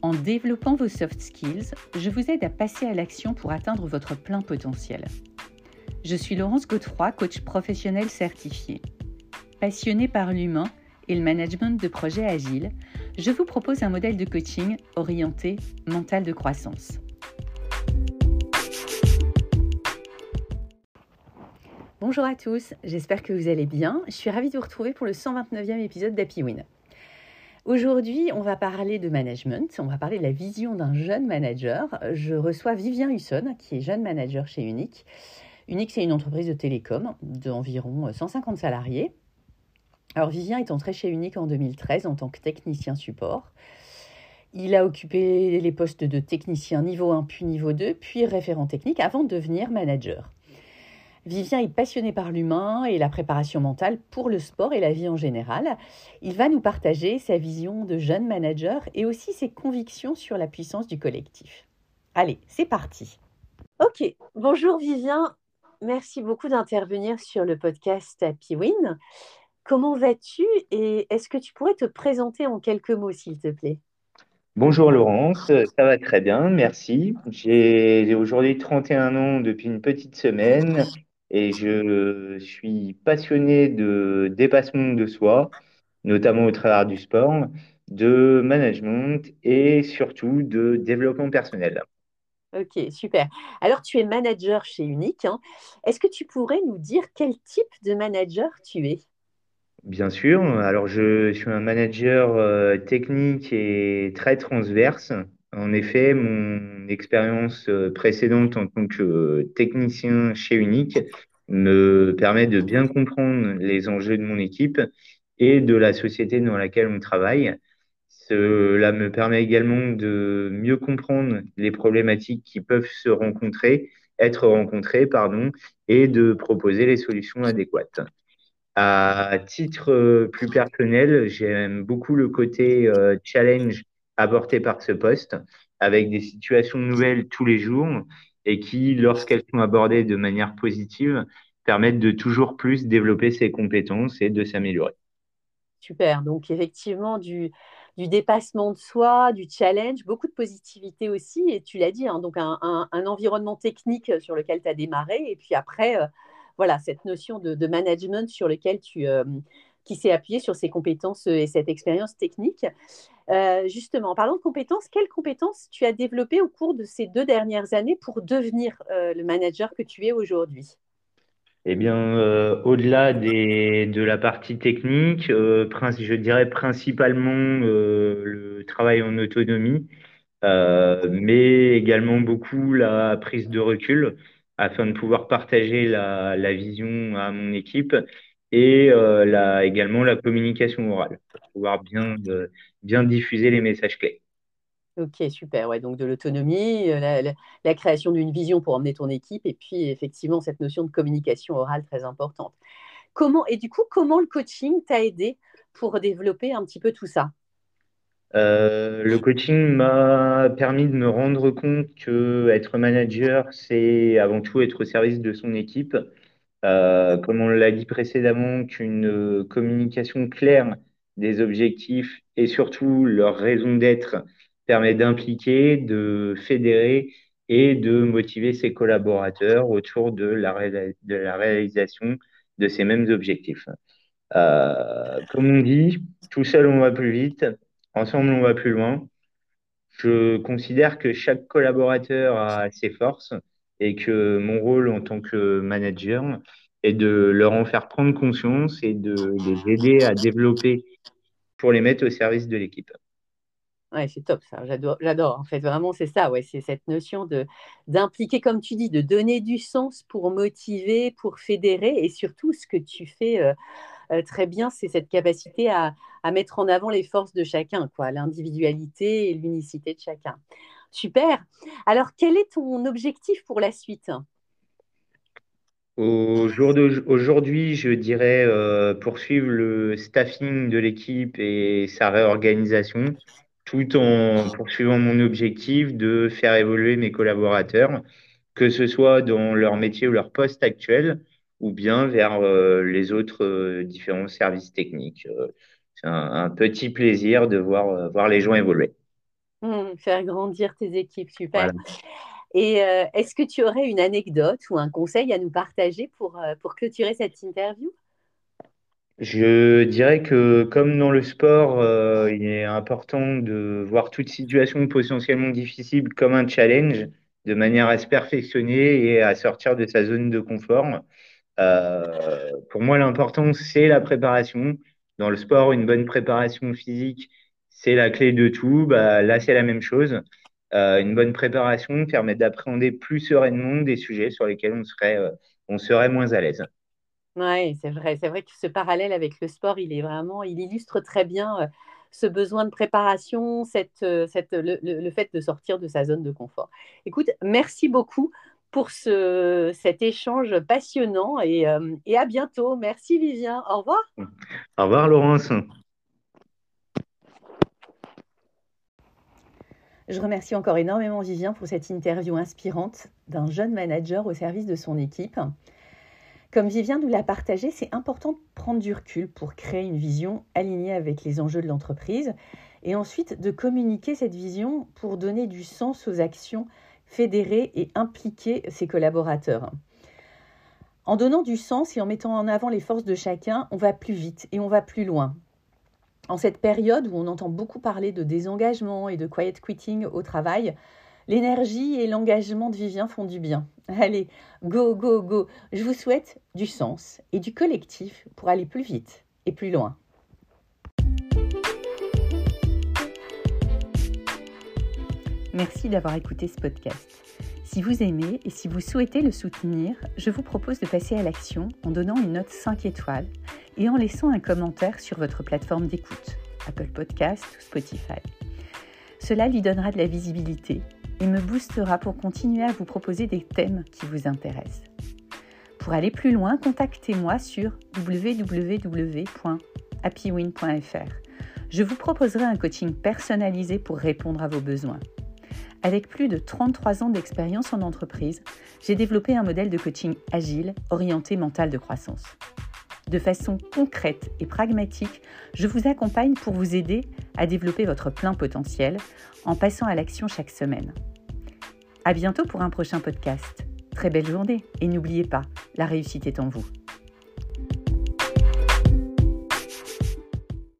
En développant vos soft skills, je vous aide à passer à l'action pour atteindre votre plein potentiel. Je suis Laurence Godefroy, coach professionnel certifié. Passionnée par l'humain et le management de projets agiles, je vous propose un modèle de coaching orienté mental de croissance. Bonjour à tous, j'espère que vous allez bien. Je suis ravie de vous retrouver pour le 129e épisode d'Happy Win. Aujourd'hui, on va parler de management, on va parler de la vision d'un jeune manager. Je reçois Vivien Husson, qui est jeune manager chez Unique. Unique, c'est une entreprise de télécom d'environ 150 salariés. Alors, Vivien est entré chez Unique en 2013 en tant que technicien support. Il a occupé les postes de technicien niveau 1 puis niveau 2, puis référent technique avant de devenir manager. Vivien est passionné par l'humain et la préparation mentale pour le sport et la vie en général. Il va nous partager sa vision de jeune manager et aussi ses convictions sur la puissance du collectif. Allez, c'est parti. Ok, bonjour Vivien. Merci beaucoup d'intervenir sur le podcast Happy Win. Comment vas-tu et est-ce que tu pourrais te présenter en quelques mots, s'il te plaît? Bonjour Laurence, ça va très bien, merci. J'ai aujourd'hui 31 ans depuis une petite semaine et je suis passionné de dépassement de soi, notamment au travers du sport, de management et surtout de développement personnel. Ok, super. Alors, tu es manager chez Unique. Hein. Est-ce que tu pourrais nous dire quel type de manager tu es? Bien sûr. Alors, je suis un manager euh, technique et très transverse. En effet, mon expérience euh, précédente en tant que euh, technicien chez Unique me permet de bien comprendre les enjeux de mon équipe et de la société dans laquelle on travaille. Cela me permet également de mieux comprendre les problématiques qui peuvent se rencontrer, être rencontrées, pardon, et de proposer les solutions adéquates. À titre plus personnel, j'aime beaucoup le côté euh, challenge apporté par ce poste, avec des situations nouvelles tous les jours et qui, lorsqu'elles sont abordées de manière positive, permettent de toujours plus développer ses compétences et de s'améliorer. Super, donc effectivement du, dépassement de soi, du challenge, beaucoup de positivité aussi, et tu l'as dit, hein, donc un, environnement technique sur lequel tu as démarré, et puis après, euh, voilà, cette notion de, de, management sur lequel tu, euh, qui s'est appuyé sur ses compétences et cette expérience technique. Euh, justement, en parlant de compétences, quelles compétences tu as développées au cours de ces deux dernières années pour devenir euh, le manager que tu es aujourd'hui? Eh bien, euh, au-delà de la partie technique, je dirais principalement le travail en autonomie, mais également beaucoup la prise de recul afin de pouvoir partager la vision à mon équipe et euh, la, également la communication orale pour pouvoir bien, euh, bien diffuser les messages clés. Ok, super. Ouais, donc de l'autonomie, euh, la, la, création d'une vision pour emmener ton équipe, et puis effectivement cette notion de communication orale très importante. Comment et du coup, comment le coaching t'a aidé pour développer un petit peu tout ça? Le coaching m'a permis de me rendre compte que être manager, c'est avant tout être au service de son équipe euh, comme on l'a dit précédemment, qu'une euh, communication claire des objectifs et surtout leur raison d'être permet d'impliquer, de fédérer et de motiver ses collaborateurs autour de la, réalisation de ces mêmes objectifs. Euh, comme on dit, tout seul on va plus vite, ensemble on va plus loin. Je considère que chaque collaborateur a ses forces et que mon rôle en tant que manager est de leur en faire prendre conscience et de les aider à développer pour les mettre au service de l'équipe. Ouais, c'est top ça, j'adore. En fait, vraiment, c'est ça, ouais, c'est cette notion d'impliquer, comme tu dis, de donner du sens pour motiver, pour fédérer, et surtout, ce que tu fais euh, euh, très bien, c'est cette capacité à, à, mettre en avant les forces de chacun, quoi, l'individualité et l'unicité de chacun. Super. Alors, quel est ton objectif pour la suite? Aujourd'hui, je dirais euh, poursuivre le staffing de l'équipe et sa réorganisation, tout en poursuivant mon objectif de faire évoluer mes collaborateurs, que ce soit dans leur métier ou leur poste actuel, ou bien vers euh, les autres euh, différents services techniques. c'est un, petit plaisir de voir, voir les gens évoluer. Mmh, faire grandir tes équipes, super. Et euh, est-ce que tu aurais une anecdote ou un conseil à nous partager pour, euh, pour clôturer cette interview? Je dirais que comme dans le sport, euh, il est important de voir toute situation potentiellement difficile comme un challenge, de manière à se perfectionner et à sortir de sa zone de confort. pour moi, l'important, c'est la préparation. Dans le sport, une bonne préparation physique, c'est la clé de tout. Bah, là, c'est la même chose. Euh, une bonne préparation permet d'appréhender plus sereinement des sujets sur lesquels on serait, euh, on serait moins à l'aise. Oui, c'est vrai. C'est vrai que ce parallèle avec le sport, il est vraiment, il illustre très bien euh, ce besoin de préparation, cette, cette, le, fait de sortir de sa zone de confort. Écoute, merci beaucoup pour ce, cet échange passionnant et, et à bientôt. Merci Vivien. Au revoir. Au revoir Laurence. Je remercie encore énormément Vivien pour cette interview inspirante d'un jeune manager au service de son équipe. Comme Vivien nous l'a partagé, c'est important de prendre du recul pour créer une vision alignée avec les enjeux de l'entreprise et ensuite de communiquer cette vision pour donner du sens aux actions, fédérer et impliquer ses collaborateurs. En donnant du sens et en mettant en avant les forces de chacun, on va plus vite et on va plus loin en cette période où on entend beaucoup parler de désengagement et de quiet quitting au travail, l'énergie et l'engagement de Vivien font du bien. Allez, go, go, go. Je vous souhaite du sens et du collectif pour aller plus vite et plus loin. Merci d'avoir écouté ce podcast. Si vous aimez et si vous souhaitez le soutenir, je vous propose de passer à l'action en donnant une note 5 étoiles et en laissant un commentaire sur votre plateforme d'écoute, Apple Podcast ou Spotify. Cela lui donnera de la visibilité et me boostera pour continuer à vous proposer des thèmes qui vous intéressent. Pour aller plus loin, contactez-moi sur www.happywin.fr. Je vous proposerai un coaching personnalisé pour répondre à vos besoins. Avec plus de 33 ans d'expérience en entreprise, j'ai développé un modèle de coaching agile orienté mental de croissance. De façon concrète et pragmatique, je vous accompagne pour vous aider à développer votre plein potentiel en passant à l'action chaque semaine. À bientôt pour un prochain podcast. Très belle journée et n'oubliez pas, la réussite est en vous.